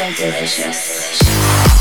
so delicious.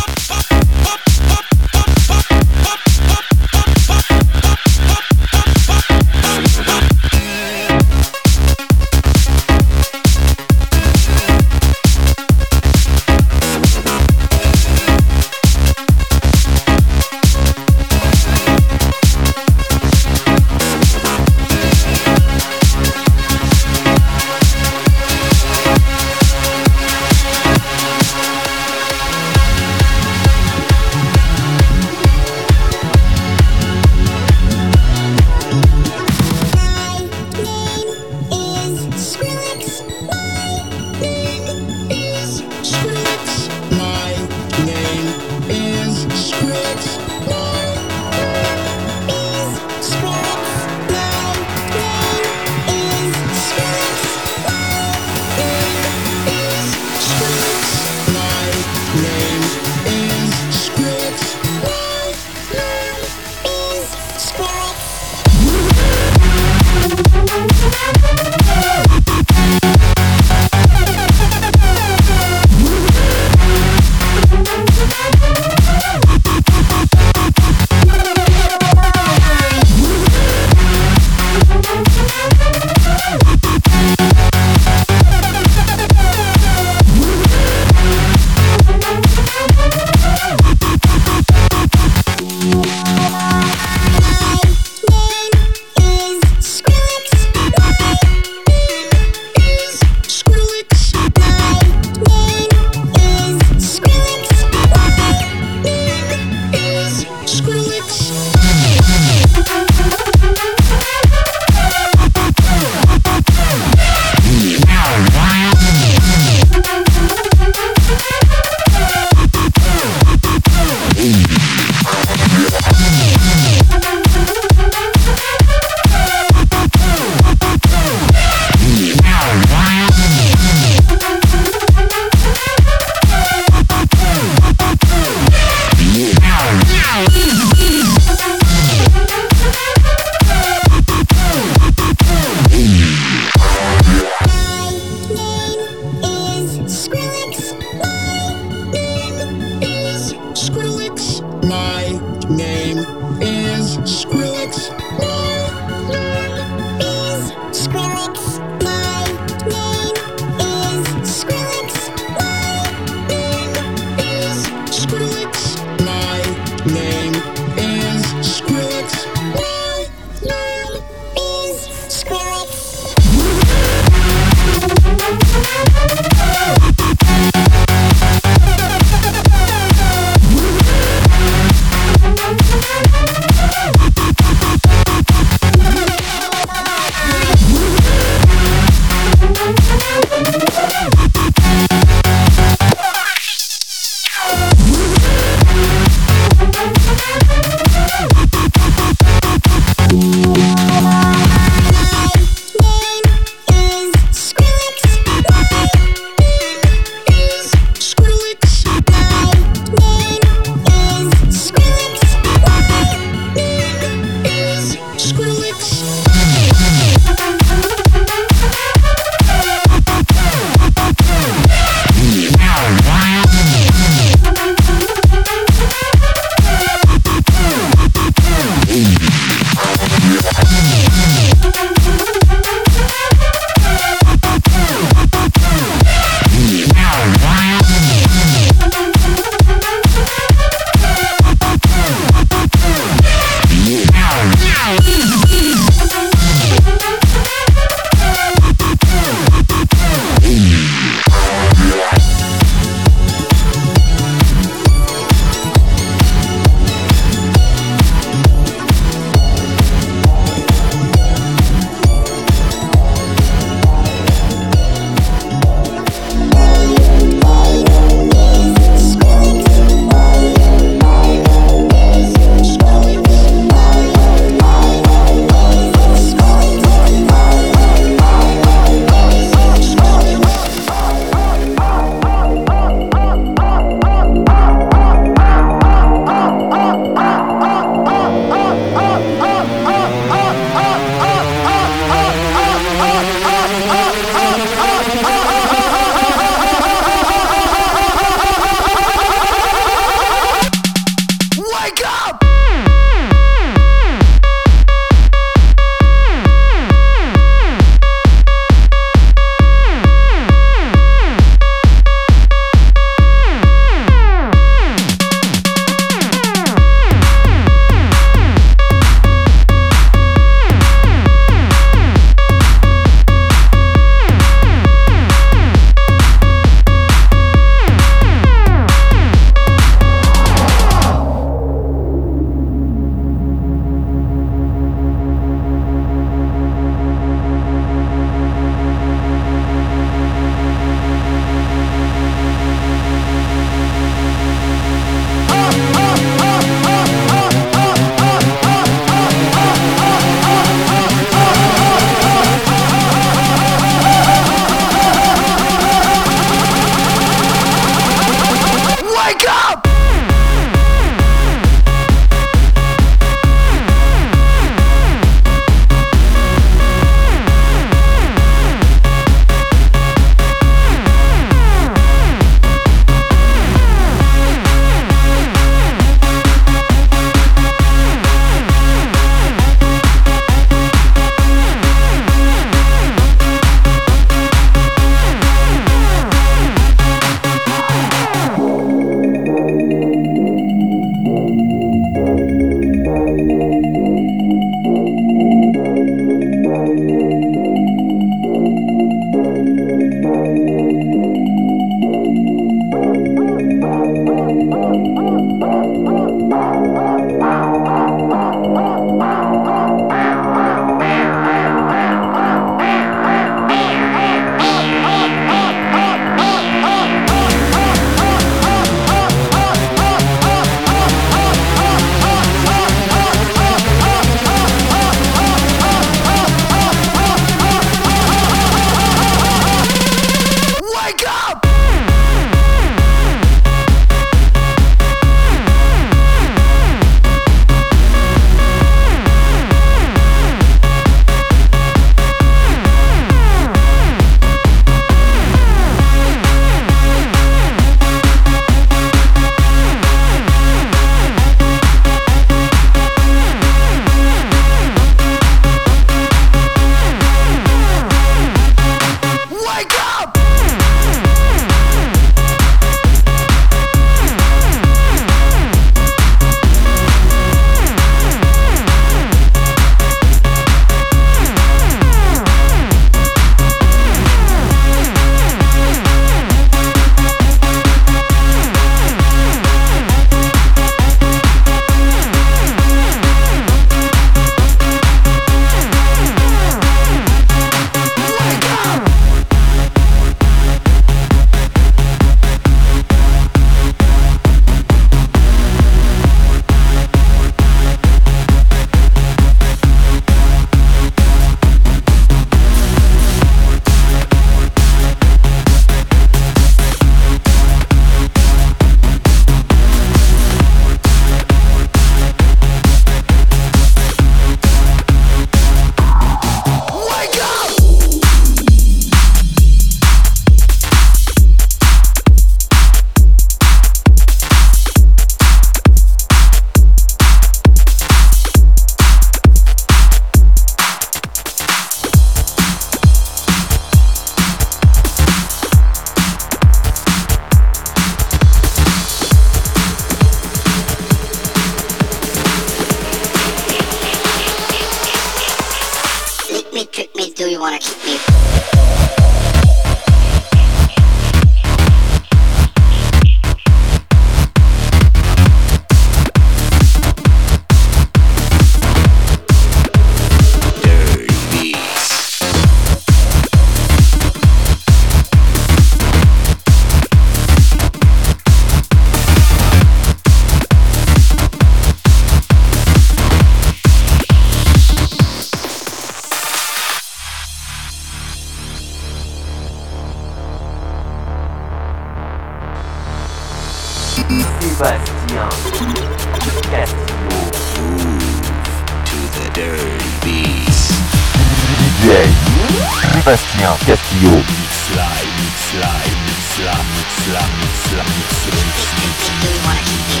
Do wanna keep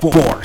four. four.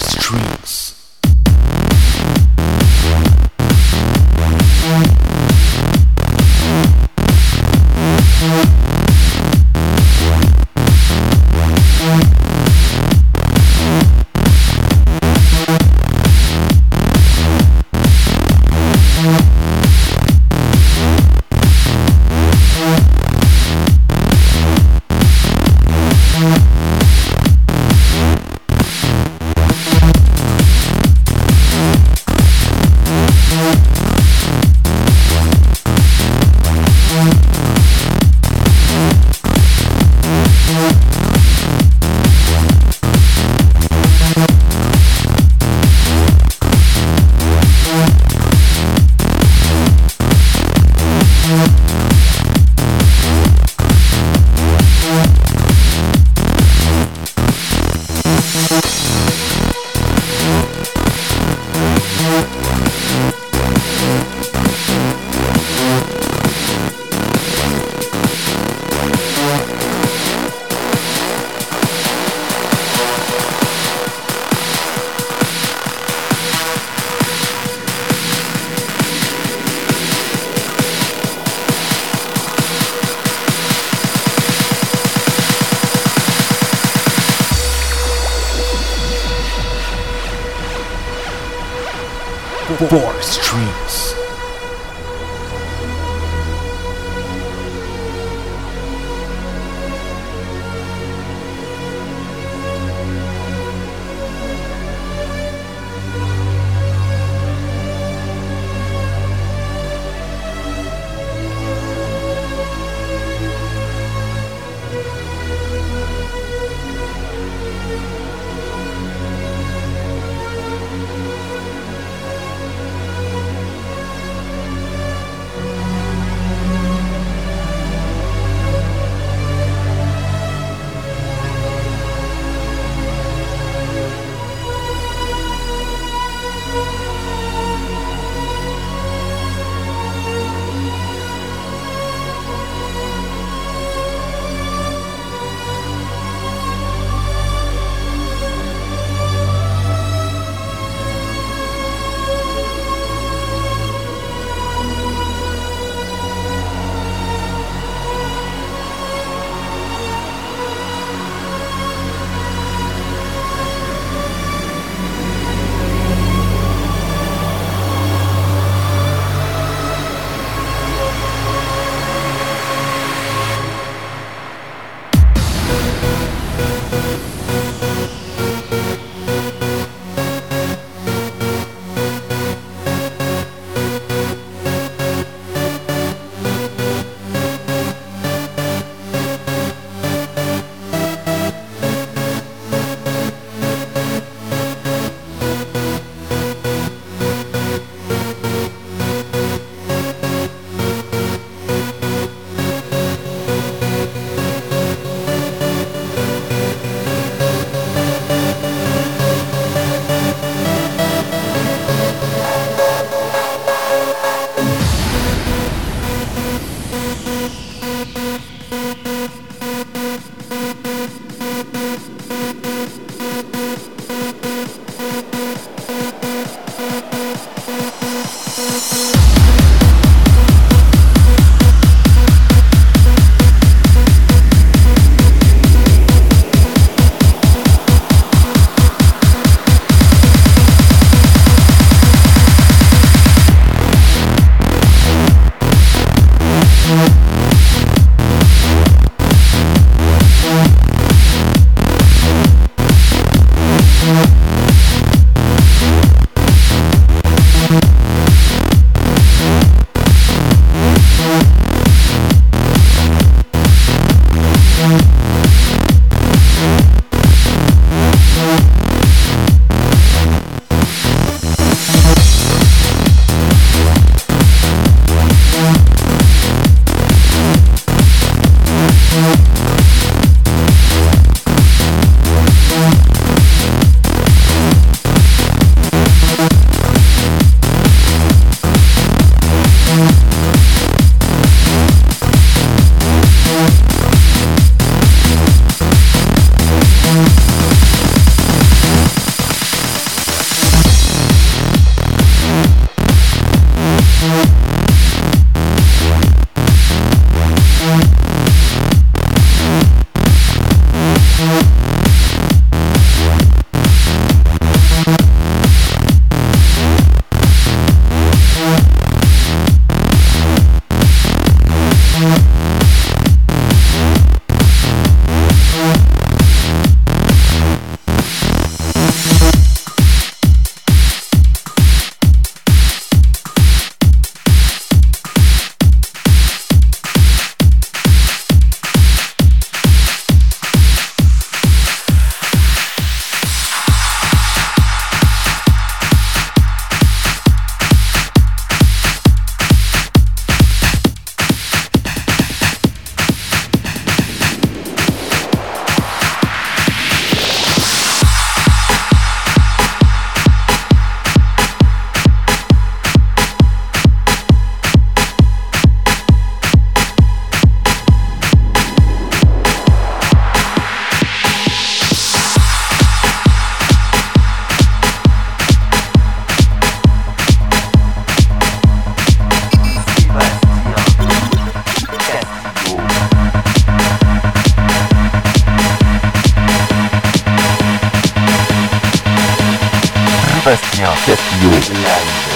Sébastien Castillo